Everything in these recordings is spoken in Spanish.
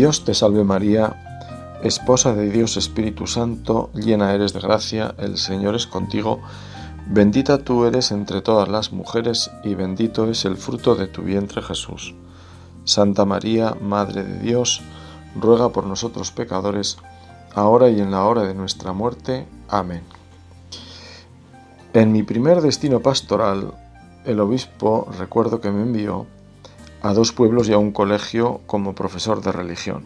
Dios te salve María, esposa de Dios Espíritu Santo, llena eres de gracia, el Señor es contigo, bendita tú eres entre todas las mujeres y bendito es el fruto de tu vientre Jesús. Santa María, Madre de Dios, ruega por nosotros pecadores, ahora y en la hora de nuestra muerte. Amén. En mi primer destino pastoral, el obispo recuerdo que me envió a dos pueblos y a un colegio como profesor de religión.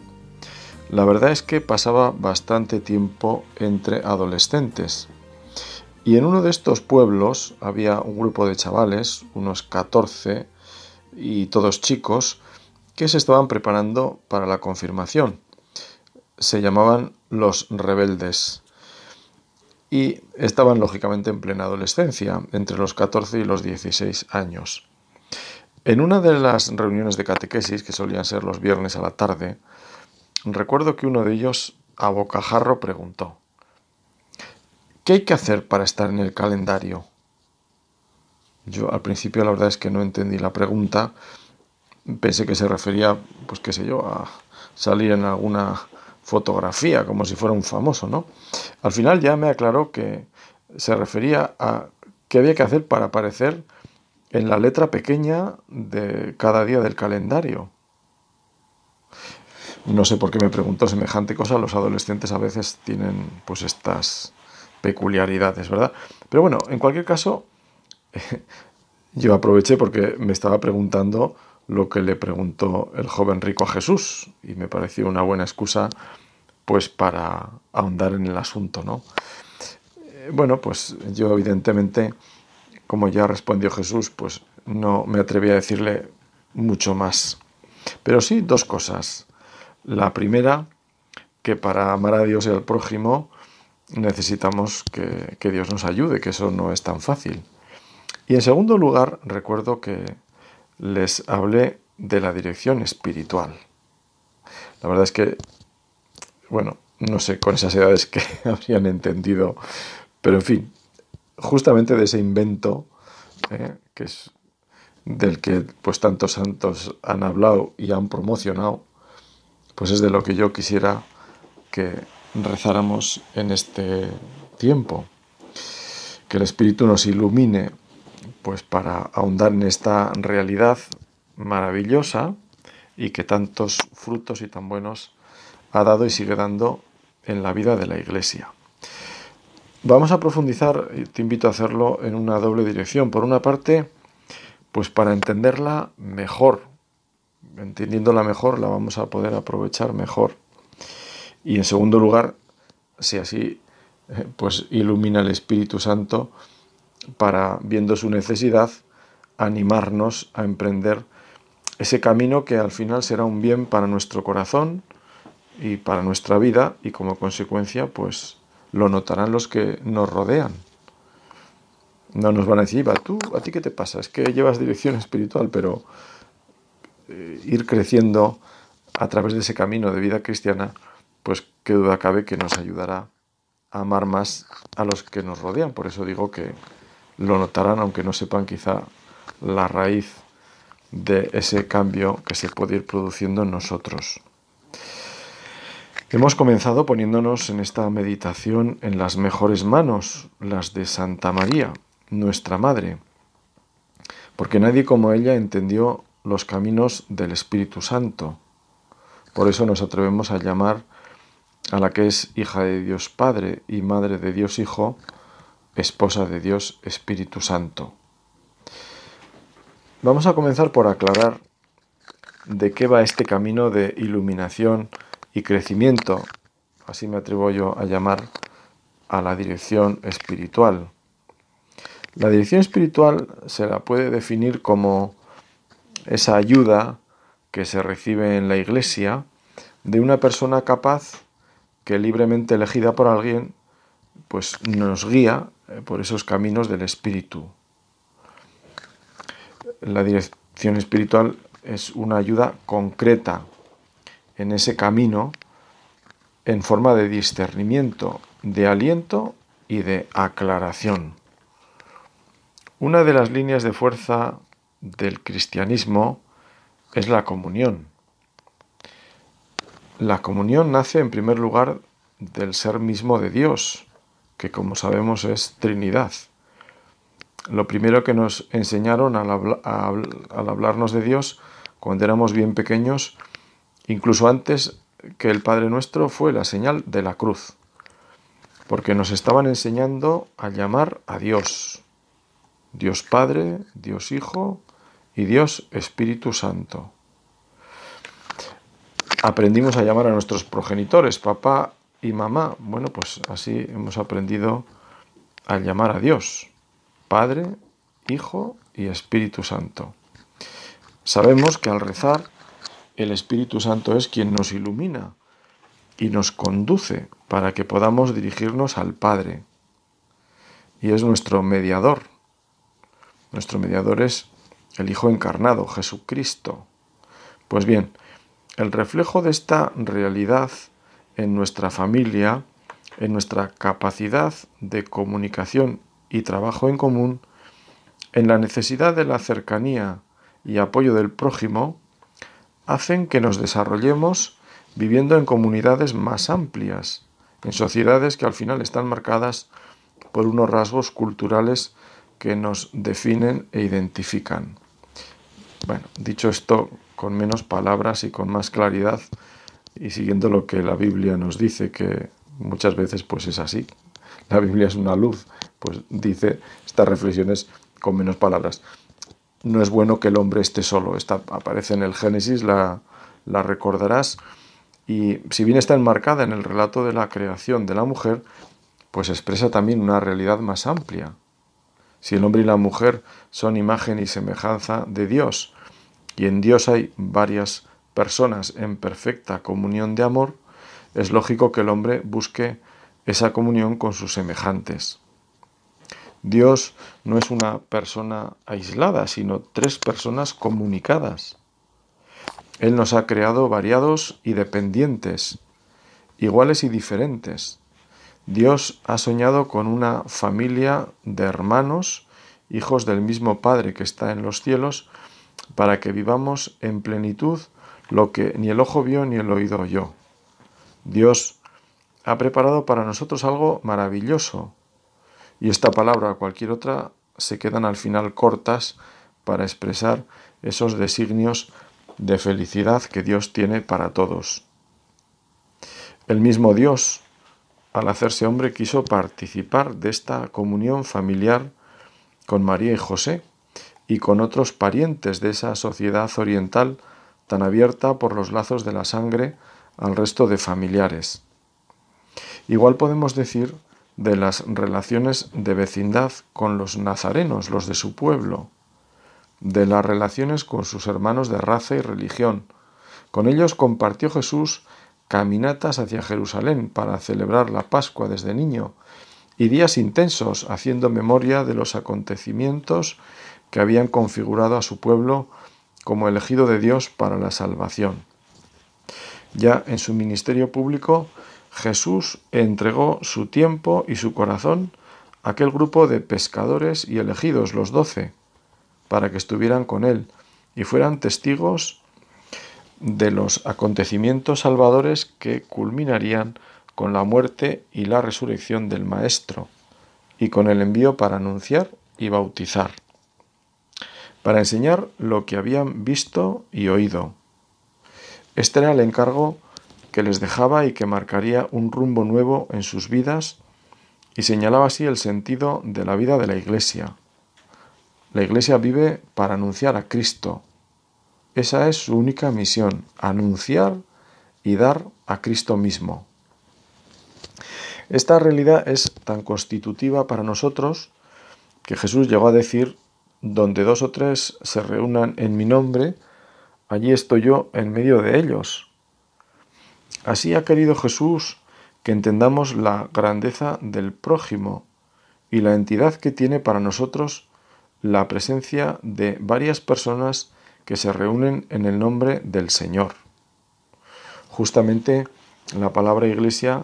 La verdad es que pasaba bastante tiempo entre adolescentes. Y en uno de estos pueblos había un grupo de chavales, unos 14, y todos chicos, que se estaban preparando para la confirmación. Se llamaban los rebeldes. Y estaban lógicamente en plena adolescencia, entre los 14 y los 16 años. En una de las reuniones de catequesis, que solían ser los viernes a la tarde, recuerdo que uno de ellos, a bocajarro, preguntó, ¿qué hay que hacer para estar en el calendario? Yo al principio la verdad es que no entendí la pregunta, pensé que se refería, pues qué sé yo, a salir en alguna fotografía, como si fuera un famoso, ¿no? Al final ya me aclaró que se refería a qué había que hacer para aparecer en la letra pequeña de cada día del calendario. No sé por qué me preguntó semejante cosa, los adolescentes a veces tienen pues estas peculiaridades, ¿verdad? Pero bueno, en cualquier caso, yo aproveché porque me estaba preguntando lo que le preguntó el joven rico a Jesús y me pareció una buena excusa pues para ahondar en el asunto, ¿no? Eh, bueno, pues yo evidentemente como ya respondió Jesús, pues no me atreví a decirle mucho más. Pero sí dos cosas. La primera, que para amar a Dios y al prójimo necesitamos que, Dios nos ayude, que eso no es tan fácil. Y en segundo lugar, recuerdo que les hablé de la dirección espiritual. La verdad es que, bueno, no sé con esas edades que habrían entendido, pero en fin, justamente de ese invento, eh, que es del que pues tantos santos han hablado y han promocionado, pues es de lo que yo quisiera que rezáramos en este tiempo. Que el Espíritu nos ilumine pues para ahondar en esta realidad maravillosa y que tantos frutos y tan buenos ha dado y sigue dando en la vida de la Iglesia. Vamos a profundizar, y te invito a hacerlo en una doble dirección. Por una parte, pues para entenderla mejor, entendiéndola mejor, la vamos a poder aprovechar mejor. Y en segundo lugar, si así, eh, pues ilumina el Espíritu Santo para, viendo su necesidad, animarnos a emprender ese camino que al final será un bien para nuestro corazón y para nuestra vida y como consecuencia, pues lo notarán los que nos rodean. No nos van a decir, tú, ¿a ti qué te pasa? Es que llevas dirección espiritual, pero eh, ir creciendo a través de ese camino de vida cristiana, pues qué duda cabe que nos ayudará a amar más a los que nos rodean. Por eso digo que lo notarán, aunque no sepan quizá la raíz de ese cambio que se puede ir produciendo en nosotros. Hemos comenzado poniéndonos en esta meditación en las mejores manos, las de Santa María, nuestra Madre, porque nadie como ella entendió los caminos del Espíritu Santo. Por eso nos atrevemos a llamar a la que es hija de Dios Padre y Madre de Dios Hijo, esposa de Dios Espíritu Santo. Vamos a comenzar por aclarar de qué va este camino de iluminación y crecimiento, así me atrevo yo a llamar a la dirección espiritual. La dirección espiritual se la puede definir como esa ayuda que se recibe en la iglesia de una persona capaz que libremente elegida por alguien pues nos guía eh, por esos caminos del espíritu. La dirección espiritual es una ayuda concreta en ese camino en forma de discernimiento, de aliento y de aclaración. Una de las líneas de fuerza del cristianismo es la comunión. La comunión nace en primer lugar del ser mismo de Dios, que como sabemos es Trinidad. Lo primero que nos enseñaron al, hablarnos de Dios cuando éramos bien pequeños, incluso antes que el Padre Nuestro, fue la señal de la cruz, porque nos estaban enseñando a llamar a Dios, Dios Padre, Dios Hijo y Dios Espíritu Santo aprendimos a llamar a nuestros progenitores, papá y mamá. Bueno, pues así hemos aprendido a llamar a Dios, Padre, Hijo y Espíritu Santo. Sabemos que al rezar, el Espíritu Santo es quien nos ilumina y nos conduce para que podamos dirigirnos al Padre. Y es nuestro mediador. Nuestro mediador es el Hijo encarnado, Jesucristo. Pues bien, el reflejo de esta realidad en nuestra familia, en nuestra capacidad de comunicación y trabajo en común, en la necesidad de la cercanía y apoyo del prójimo, hacen que nos desarrollemos viviendo en comunidades más amplias, en sociedades que al final están marcadas por unos rasgos culturales que nos definen e identifican. Bueno, dicho esto, con menos palabras y con más claridad y siguiendo lo que la Biblia nos dice, que muchas veces pues es así. La Biblia es una luz, pues dice estas reflexiones con menos palabras. No es bueno que el hombre esté solo. Esta aparece en el Génesis, la, la recordarás. Y si bien está enmarcada en el relato de la creación de la mujer, pues expresa también una realidad más amplia. Si el hombre y la mujer son imagen y semejanza de Dios, y en Dios hay varias personas en perfecta comunión de amor, es lógico que el hombre busque esa comunión con sus semejantes. Dios no es una persona aislada, sino tres personas comunicadas. Él nos ha creado variados y dependientes, iguales y diferentes. Dios ha soñado con una familia de hermanos, hijos del mismo Padre que está en los cielos, para que vivamos en plenitud lo que ni el ojo vio ni el oído oyó. Dios ha preparado para nosotros algo maravilloso y esta palabra o cualquier otra se quedan al final cortas para expresar esos designios de felicidad que Dios tiene para todos. El mismo Dios, al hacerse hombre, quiso participar de esta comunión familiar con María y José, y con otros parientes de esa sociedad oriental tan abierta por los lazos de la sangre al resto de familiares. Igual podemos decir de las relaciones de vecindad con los nazarenos, los de su pueblo, de las relaciones con sus hermanos de raza y religión. Con ellos compartió Jesús caminatas hacia Jerusalén para celebrar la Pascua desde niño y días intensos haciendo memoria de los acontecimientos que habían configurado a su pueblo como elegido de Dios para la salvación. Ya en su ministerio público, Jesús entregó su tiempo y su corazón a aquel grupo de pescadores y elegidos, los doce, para que estuvieran con él y fueran testigos de los acontecimientos salvadores que culminarían con la muerte y la resurrección del Maestro, y con el envío para anunciar y bautizar para enseñar lo que habían visto y oído. Este era el encargo que les dejaba y que marcaría un rumbo nuevo en sus vidas y señalaba así el sentido de la vida de la Iglesia. La Iglesia vive para anunciar a Cristo. Esa es su única misión, anunciar y dar a Cristo mismo. Esta realidad es tan constitutiva para nosotros que Jesús llegó a decir donde dos o tres se reúnan en mi nombre, allí estoy yo en medio de ellos. Así ha querido Jesús que entendamos la grandeza del prójimo y la entidad que tiene para nosotros la presencia de varias personas que se reúnen en el nombre del Señor. Justamente la palabra iglesia,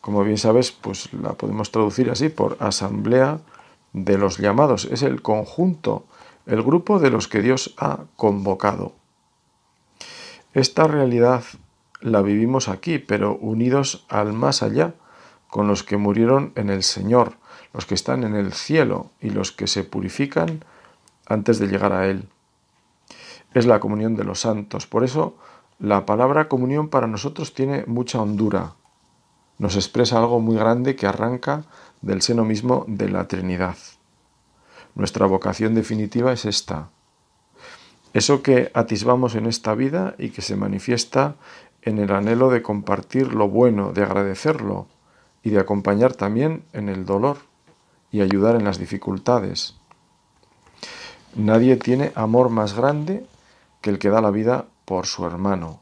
como bien sabes, pues la podemos traducir así por asamblea de los llamados, es el conjunto, el grupo de los que Dios ha convocado. Esta realidad la vivimos aquí, pero unidos al más allá, con los que murieron en el Señor, los que están en el cielo y los que se purifican antes de llegar a Él. Es la comunión de los santos. Por eso la palabra comunión para nosotros tiene mucha hondura. Nos expresa algo muy grande que arranca del seno mismo de la Trinidad. Nuestra vocación definitiva es esta. Eso que atisbamos en esta vida y que se manifiesta en el anhelo de compartir lo bueno, de agradecerlo y de acompañar también en el dolor y ayudar en las dificultades. Nadie tiene amor más grande que el que da la vida por su hermano.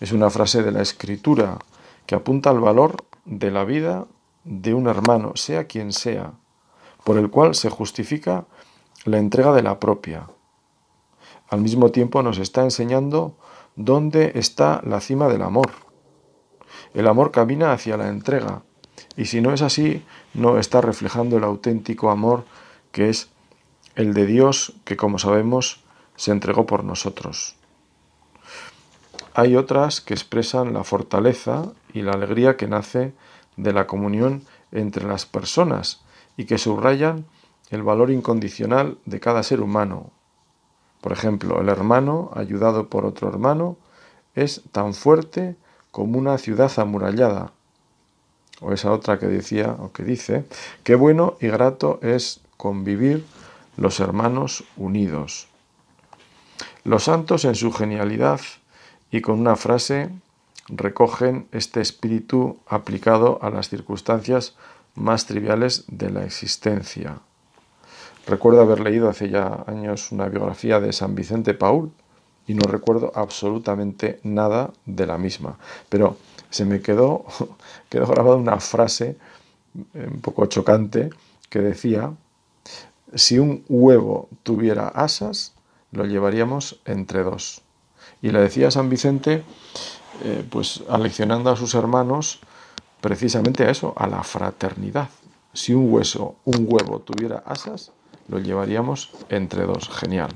Es una frase de la escritura que apunta al valor de la vida de un hermano, sea quien sea, por el cual se justifica la entrega de la propia. Al mismo tiempo nos está enseñando dónde está la cima del amor. El amor camina hacia la entrega, y si no es así, no está reflejando el auténtico amor que es el de Dios que, como sabemos, se entregó por nosotros. Hay otras que expresan la fortaleza y la alegría que nace de la comunión entre las personas y que subrayan el valor incondicional de cada ser humano. Por ejemplo, el hermano, ayudado por otro hermano, es tan fuerte como una ciudad amurallada. O esa otra que decía o que dice, qué bueno y grato es convivir los hermanos unidos. Los santos en su genialidad y con una frase recogen este espíritu aplicado a las circunstancias más triviales de la existencia. Recuerdo haber leído hace ya años una biografía de San Vicente Paul y no recuerdo absolutamente nada de la misma, pero se me quedó, quedó grabada una frase un poco chocante que decía, si un huevo tuviera asas, lo llevaríamos entre dos. Y le decía San Vicente, eh, pues aleccionando a sus hermanos precisamente a eso, a la fraternidad. Si un hueso, un huevo tuviera asas, lo llevaríamos entre dos. Genial.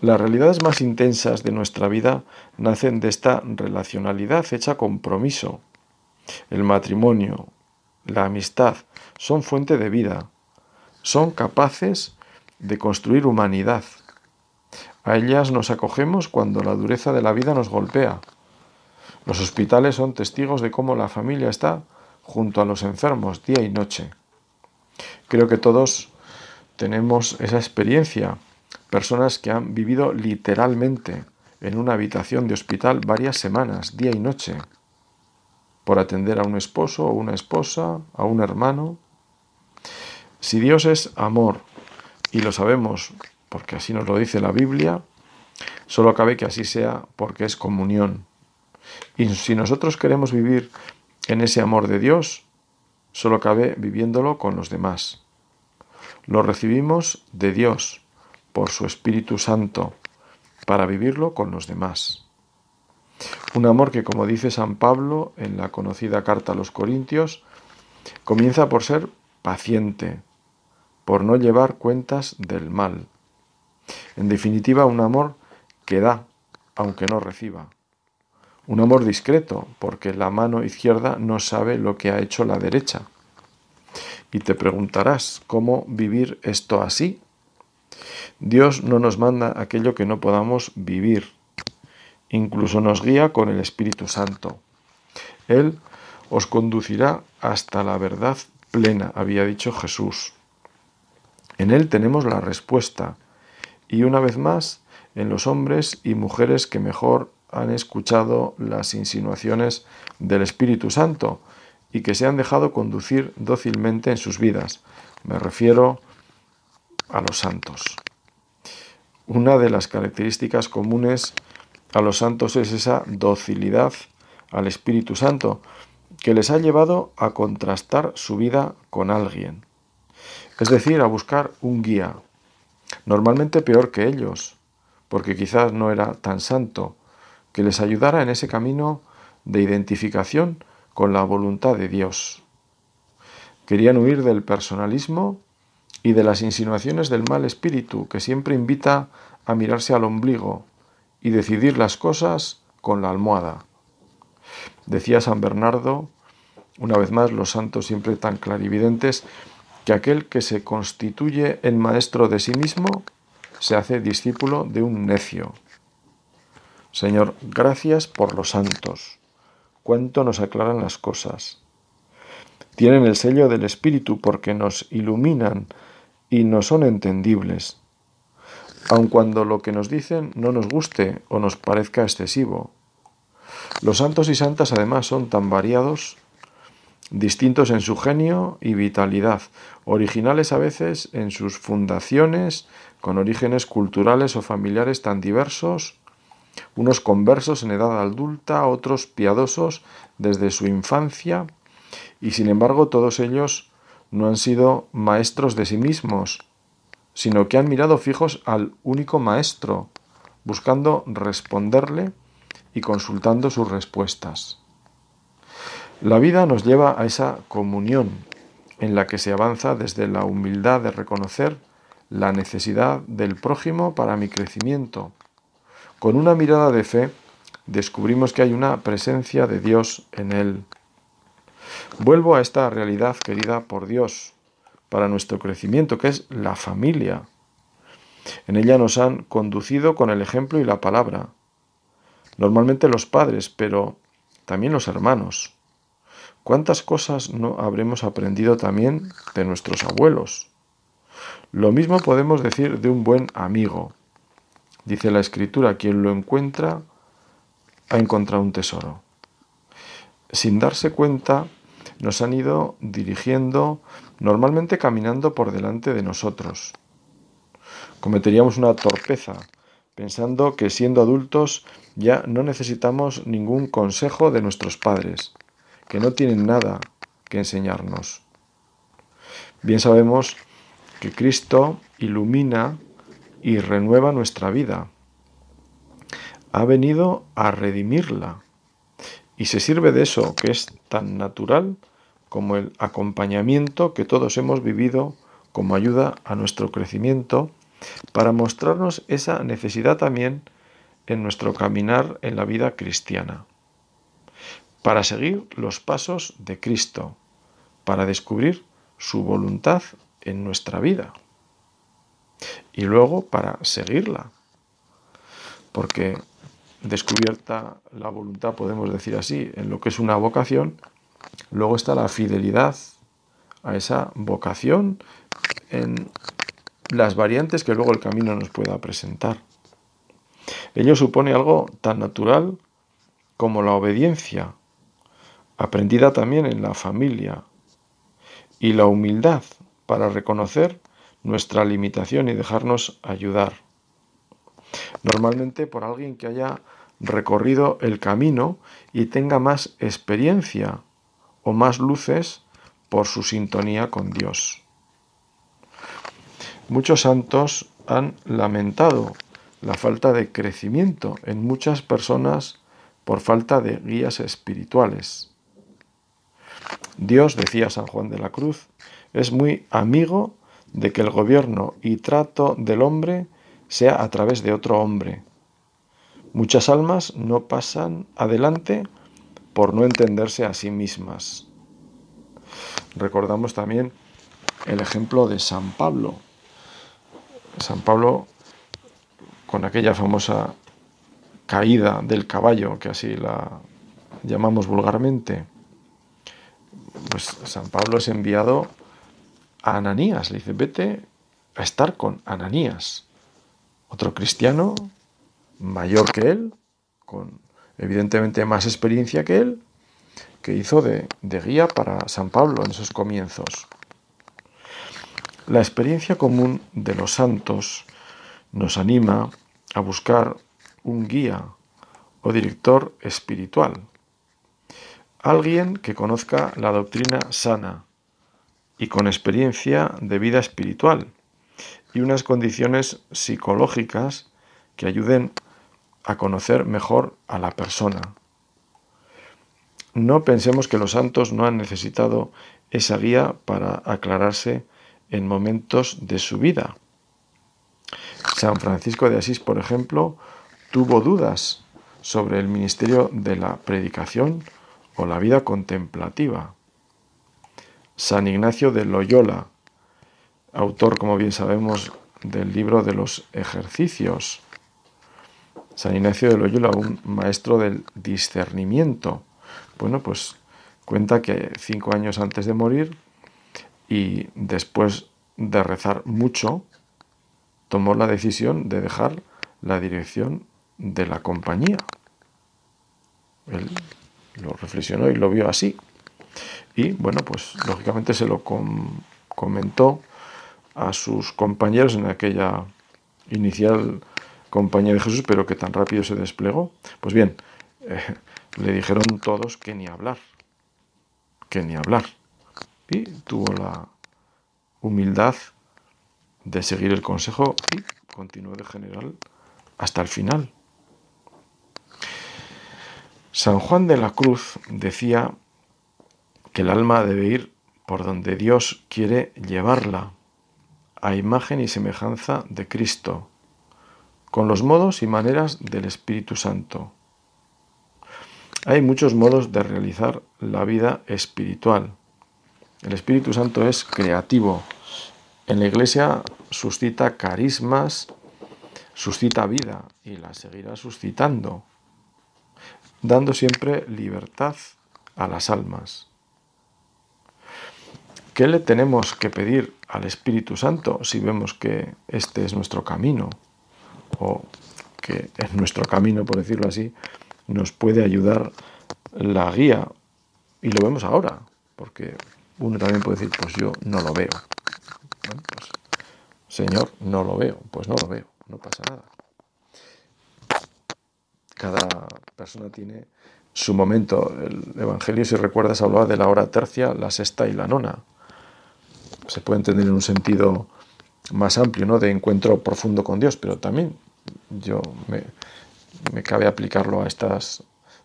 Las realidades más intensas de nuestra vida nacen de esta relacionalidad hecha compromiso. El matrimonio, la amistad, son fuente de vida. Son capaces de construir humanidad. A ellas nos acogemos cuando la dureza de la vida nos golpea. Los hospitales son testigos de cómo la familia está junto a los enfermos día y noche. Creo que todos tenemos esa experiencia, personas que han vivido literalmente en una habitación de hospital varias semanas, día y noche, por atender a un esposo o una esposa, a un hermano. Si Dios es amor, y lo sabemos porque así nos lo dice la Biblia, solo cabe que así sea porque es comunión. Y si nosotros queremos vivir en ese amor de Dios, solo cabe viviéndolo con los demás. Lo recibimos de Dios por su Espíritu Santo para vivirlo con los demás. Un amor que, como dice San Pablo en la conocida carta a los Corintios, comienza por ser paciente, por no llevar cuentas del mal. En definitiva, un amor que da, aunque no reciba. Un amor discreto, porque la mano izquierda no sabe lo que ha hecho la derecha. Y te preguntarás, ¿cómo vivir esto así? Dios no nos manda aquello que no podamos vivir. Incluso nos guía con el Espíritu Santo. Él os conducirá hasta la verdad plena, había dicho Jesús. En Él tenemos la respuesta. Y una vez más, en los hombres y mujeres que mejor han escuchado las insinuaciones del Espíritu Santo y que se han dejado conducir dócilmente en sus vidas. Me refiero a los santos. Una de las características comunes a los santos es esa docilidad al Espíritu Santo que les ha llevado a contrastar su vida con alguien. Es decir, a buscar un guía, normalmente peor que ellos, porque quizás no era tan santo, que les ayudara en ese camino de identificación con la voluntad de Dios. Querían huir del personalismo y de las insinuaciones del mal espíritu que siempre invita a mirarse al ombligo y decidir las cosas con la almohada. Decía San Bernardo, una vez más, los santos siempre tan clarividentes, que aquel que se constituye en maestro de sí mismo se hace discípulo de un necio. Señor, gracias por los santos. Cuánto nos aclaran las cosas. Tienen el sello del Espíritu porque nos iluminan y no son entendibles, aun cuando lo que nos dicen no nos guste o nos parezca excesivo. Los santos y santas además son tan variados, distintos en su genio y vitalidad, originales a veces en sus fundaciones, con orígenes culturales o familiares tan diversos, unos conversos en edad adulta, otros piadosos desde su infancia, y sin embargo todos ellos no han sido maestros de sí mismos, sino que han mirado fijos al único maestro, buscando responderle y consultando sus respuestas. La vida nos lleva a esa comunión en la que se avanza desde la humildad de reconocer la necesidad del prójimo para mi crecimiento. Con una mirada de fe descubrimos que hay una presencia de Dios en él. Vuelvo a esta realidad querida por Dios para nuestro crecimiento, que es la familia. En ella nos han conducido con el ejemplo y la palabra. Normalmente los padres, pero también los hermanos. ¿Cuántas cosas no habremos aprendido también de nuestros abuelos? Lo mismo podemos decir de un buen amigo. Dice la escritura, quien lo encuentra ha encontrado un tesoro. Sin darse cuenta, nos han ido dirigiendo, normalmente caminando por delante de nosotros. Cometeríamos una torpeza pensando que siendo adultos ya no necesitamos ningún consejo de nuestros padres, que no tienen nada que enseñarnos. Bien sabemos que Cristo ilumina y renueva nuestra vida. Ha venido a redimirla. Y se sirve de eso que es tan natural como el acompañamiento que todos hemos vivido como ayuda a nuestro crecimiento para mostrarnos esa necesidad también en nuestro caminar en la vida cristiana, para seguir los pasos de Cristo, para descubrir su voluntad en nuestra vida y luego para seguirla, porque descubierta la voluntad, podemos decir así, en lo que es una vocación, luego está la fidelidad a esa vocación en las variantes que luego el camino nos pueda presentar. Ello supone algo tan natural como la obediencia, aprendida también en la familia, y la humildad para reconocer nuestra limitación y dejarnos ayudar normalmente por alguien que haya recorrido el camino y tenga más experiencia o más luces por su sintonía con Dios. Muchos santos han lamentado la falta de crecimiento en muchas personas por falta de guías espirituales. Dios, decía San Juan de la Cruz, es muy amigo de que el gobierno y trato del hombre sea a través de otro hombre. Muchas almas no pasan adelante por no entenderse a sí mismas. Recordamos también el ejemplo de San Pablo. San Pablo, con aquella famosa caída del caballo, que así la llamamos vulgarmente, pues San Pablo es enviado a Ananías. Le dice, vete a estar con Ananías otro cristiano mayor que él, con evidentemente más experiencia que él, que hizo de, guía para San Pablo en esos comienzos. La experiencia común de los santos nos anima a buscar un guía o director espiritual, alguien que conozca la doctrina sana y con experiencia de vida espiritual y unas condiciones psicológicas que ayuden a conocer mejor a la persona. No pensemos que los santos no han necesitado esa guía para aclararse en momentos de su vida. San Francisco de Asís, por ejemplo, tuvo dudas sobre el ministerio de la predicación o la vida contemplativa. San Ignacio de Loyola, autor, como bien sabemos, del libro de los ejercicios. San Ignacio de Loyola, un maestro del discernimiento. Bueno, pues cuenta que cinco años antes de morir y después de rezar mucho, tomó la decisión de dejar la dirección de la compañía. Él lo reflexionó y lo vio así. Y bueno, pues lógicamente se lo comentó a sus compañeros en aquella inicial compañía de Jesús, pero que tan rápido se desplegó. Pues bien, eh, le dijeron todos que ni hablar, que ni hablar. Y tuvo la humildad de seguir el consejo y continuó de general hasta el final. San Juan de la Cruz decía que el alma debe ir por donde Dios quiere llevarla, a imagen y semejanza de Cristo, con los modos y maneras del Espíritu Santo. Hay muchos modos de realizar la vida espiritual. El Espíritu Santo es creativo. En la Iglesia suscita carismas, suscita vida y la seguirá suscitando dando siempre libertad a las almas. ¿Qué le tenemos que pedir al Espíritu Santo si vemos que este es nuestro camino? O que en nuestro camino, por decirlo así, nos puede ayudar la guía. Y lo vemos ahora, porque uno también puede decir, pues yo no lo veo. Pues, Señor, no lo veo, pues no lo veo, no pasa nada. Cada persona tiene su momento. El Evangelio, si recuerdas, hablaba de la hora tercia, la sexta y la nona. Se puede entender en un sentido más amplio, ¿no? De encuentro profundo con Dios, pero también yo me, cabe aplicarlo a estas,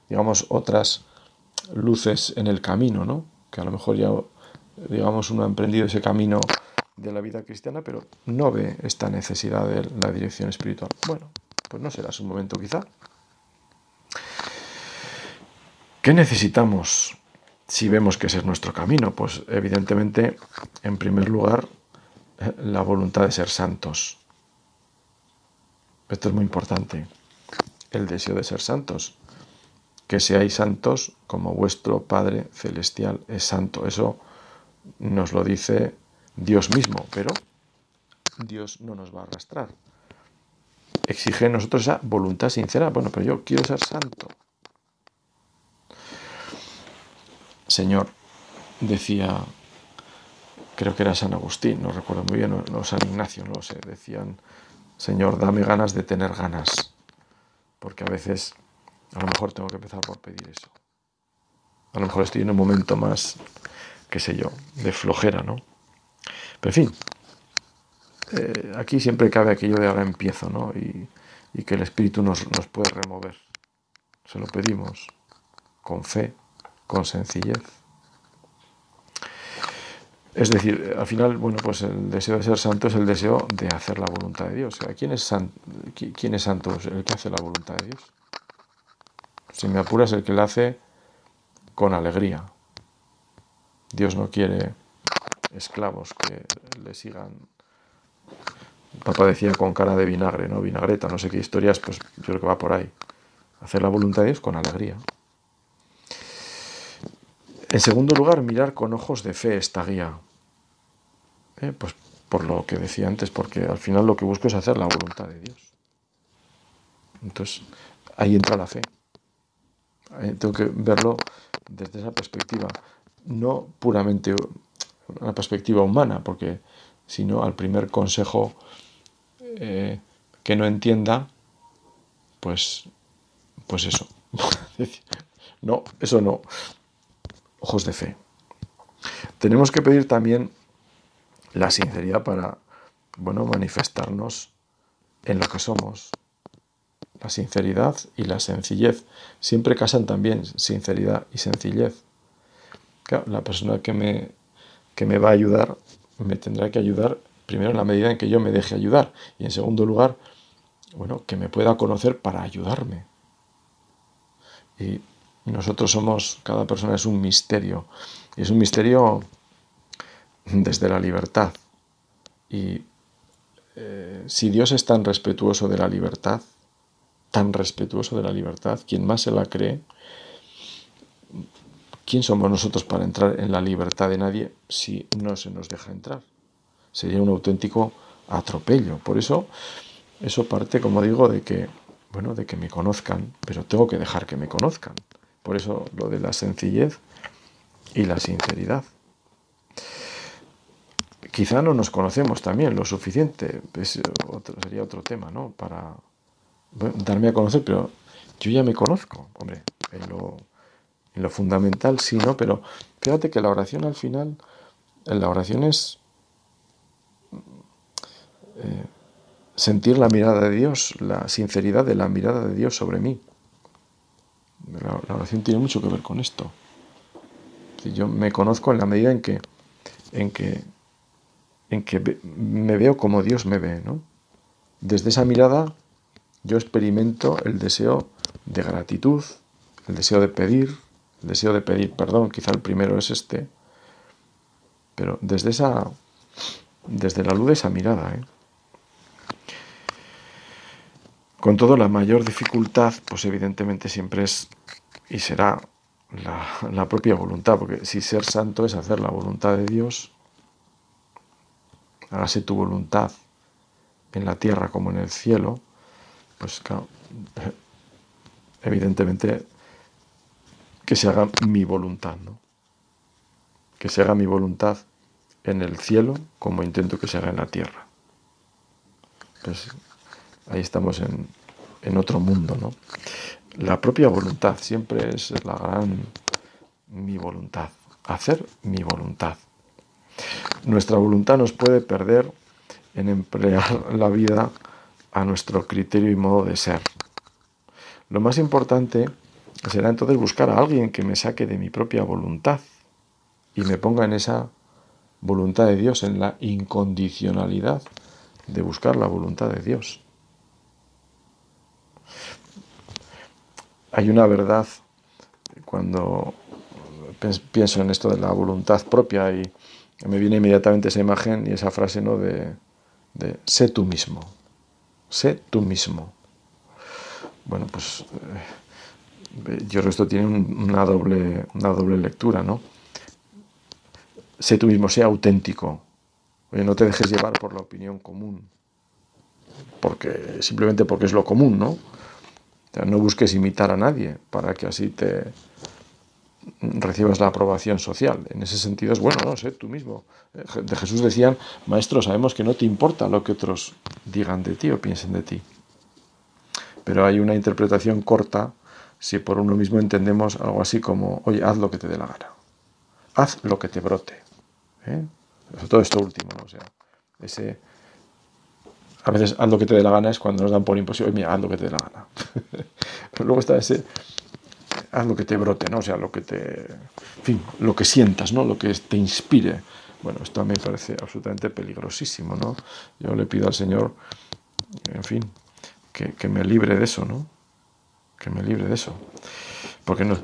digamos, otras luces en el camino, ¿no? Que a lo mejor ya, digamos, uno ha emprendido ese camino de la vida cristiana, pero no ve esta necesidad de la dirección espiritual. Bueno, pues no será su momento quizá. ¿Qué necesitamos si vemos que ese es nuestro camino? Pues evidentemente, en primer lugar, eh, la voluntad de ser santos. Esto es muy importante. El deseo de ser santos. Que seáis santos como vuestro Padre Celestial es santo. Eso nos lo dice Dios mismo, pero Dios no nos va a arrastrar. Exige en nosotros esa voluntad sincera. Bueno, pero yo quiero ser santo. Señor, decía, creo que era San Agustín, no recuerdo muy bien, no, San Ignacio, no lo sé, decían, Señor, dame ganas de tener ganas, porque a veces a lo mejor tengo que empezar por pedir eso. A lo mejor estoy en un momento más, qué sé yo, de flojera, ¿no? Pero en fin, eh, aquí siempre cabe aquello de ahora empiezo, ¿no? Y, y que el Espíritu nos, nos puede remover. Se lo pedimos con fe con sencillez. Es decir, al final, bueno, pues el deseo de ser santo es el deseo de hacer la voluntad de Dios. ¿quién, es ¿Quién es santo? El que hace la voluntad de Dios. Si me apuras, el que la hace con alegría. Dios no quiere esclavos que le sigan. Papá decía con cara de vinagre, ¿no? Vinagreta, no sé qué historias, pues yo creo que va por ahí. Hacer la voluntad de Dios con alegría. En segundo lugar, mirar con ojos de fe esta guía. Eh, pues por lo que decía antes, porque al final lo que busco es hacer la voluntad de Dios. Entonces, ahí entra la fe. tengo que verlo desde esa perspectiva, no puramente una perspectiva humana, porque si no, al primer consejo eh, que no entienda, pues, pues eso. no, eso no ojos de fe. Tenemos que pedir también la sinceridad para, bueno, manifestarnos en lo que somos. La sinceridad y la sencillez siempre casan también sinceridad y sencillez. la persona que me, que me va a ayudar me tendrá que ayudar primero en la medida en que yo me deje ayudar y en segundo lugar, bueno, que me pueda conocer para ayudarme. Y nosotros somos, cada persona es un misterio. Y es un misterio desde la libertad. Y eh, si Dios es tan respetuoso de la libertad, tan respetuoso de la libertad, quien más se la cree, ¿quién somos nosotros para entrar en la libertad de nadie si no se nos deja entrar? Sería un auténtico atropello. Por eso, eso parte, como digo, de que, bueno, de que me conozcan, pero tengo que dejar que me conozcan. Por eso lo de la sencillez y la sinceridad. Quizá no nos conocemos también lo suficiente, sería otro tema, ¿no? Para darme a conocer, pero yo ya me conozco, hombre, en lo, en lo fundamental sí, ¿no? Pero fíjate que la oración al final, la oración es eh, sentir la mirada de Dios, la sinceridad de la mirada de Dios sobre mí. La, oración tiene mucho que ver con esto. Yo me conozco en la medida en que, en que en que me veo como Dios me ve, ¿no? Desde esa mirada yo experimento el deseo de gratitud, el deseo de pedir, el deseo de pedir perdón, quizá el primero es este, pero desde esa, desde la luz de esa mirada, ¿eh? Con todo, la mayor dificultad, pues evidentemente siempre es y será la, propia voluntad, porque si ser santo es hacer la voluntad de Dios, hágase tu voluntad en la tierra como en el cielo, pues claro, evidentemente que se haga mi voluntad, ¿no? Que se haga mi voluntad en el cielo como intento que se haga en la tierra. Pues ahí estamos en, en otro mundo, ¿no? La propia voluntad siempre es la gran mi voluntad, hacer mi voluntad. Nuestra voluntad nos puede perder en emplear la vida a nuestro criterio y modo de ser. Lo más importante será entonces buscar a alguien que me saque de mi propia voluntad y me ponga en esa voluntad de Dios, en la incondicionalidad de buscar la voluntad de Dios. Hay una verdad cuando pienso en esto de la voluntad propia y me viene inmediatamente esa imagen y esa frase ¿no? de, sé tú mismo, sé tú mismo. Bueno, pues eh, yo creo que esto tiene una doble, una doble lectura, ¿no? Sé tú mismo, sé auténtico. Oye, no te dejes llevar por la opinión común, porque simplemente porque es lo común, ¿no? No busques imitar a nadie para que así te, recibas la aprobación social. En ese sentido es bueno, no sé, tú mismo. De Jesús decían, maestro, sabemos que no te importa lo que otros digan de ti o piensen de ti. Pero hay una interpretación corta si por uno mismo entendemos algo así como, oye, haz lo que te dé la gana. Haz lo que te brote. ¿eh? todo esto último, ¿no? O sea, ese... A veces haz lo que te dé la gana es cuando nos dan por imposible, mira, haz lo que te dé la gana. Pero luego está ese haz lo que te brote, ¿no? O sea, lo que te, en fin, lo que sientas, ¿no? Lo que te inspire. Bueno, esto a mí me parece absolutamente peligrosísimo, ¿no? Yo le pido al Señor, en fin, que, me libre de eso, ¿no? Que me libre de eso. Porque no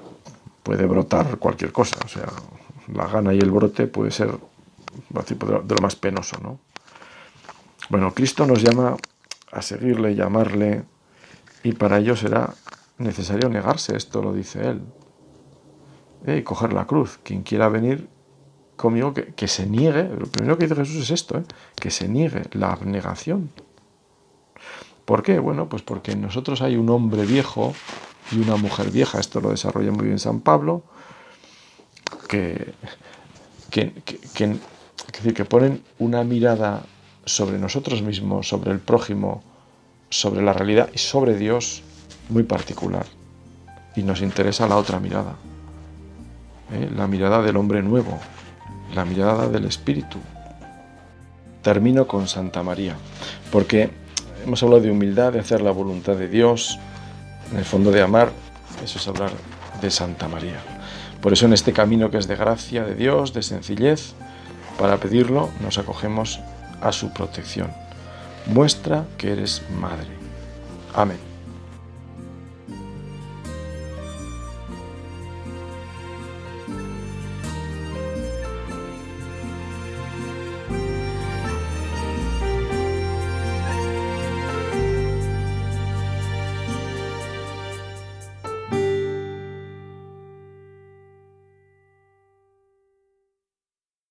puede brotar cualquier cosa, o sea, la gana y el brote puede ser de lo más penoso, ¿no? Bueno, Cristo nos llama a seguirle, llamarle, y para ello será necesario negarse, esto lo dice él. Eh, y coger la cruz. Quien quiera venir conmigo, que, se niegue. Lo primero que dice Jesús es esto, ¿eh? que se niegue la abnegación. ¿Por qué? Bueno, pues porque en nosotros hay un hombre viejo y una mujer vieja. Esto lo desarrolla muy bien San Pablo. Que, que, que, que ponen una mirada sobre nosotros mismos, sobre el prójimo, sobre la realidad y sobre Dios muy particular y nos interesa la otra mirada, ¿eh? la mirada del hombre nuevo, la mirada del espíritu. Termino con Santa María, porque hemos hablado de humildad, de hacer la voluntad de Dios, en el fondo de amar, eso es hablar de Santa María. Por eso en este camino que es de gracia de Dios, de sencillez, para pedirlo nos acogemos a su protección. Muestra que eres madre. Amén.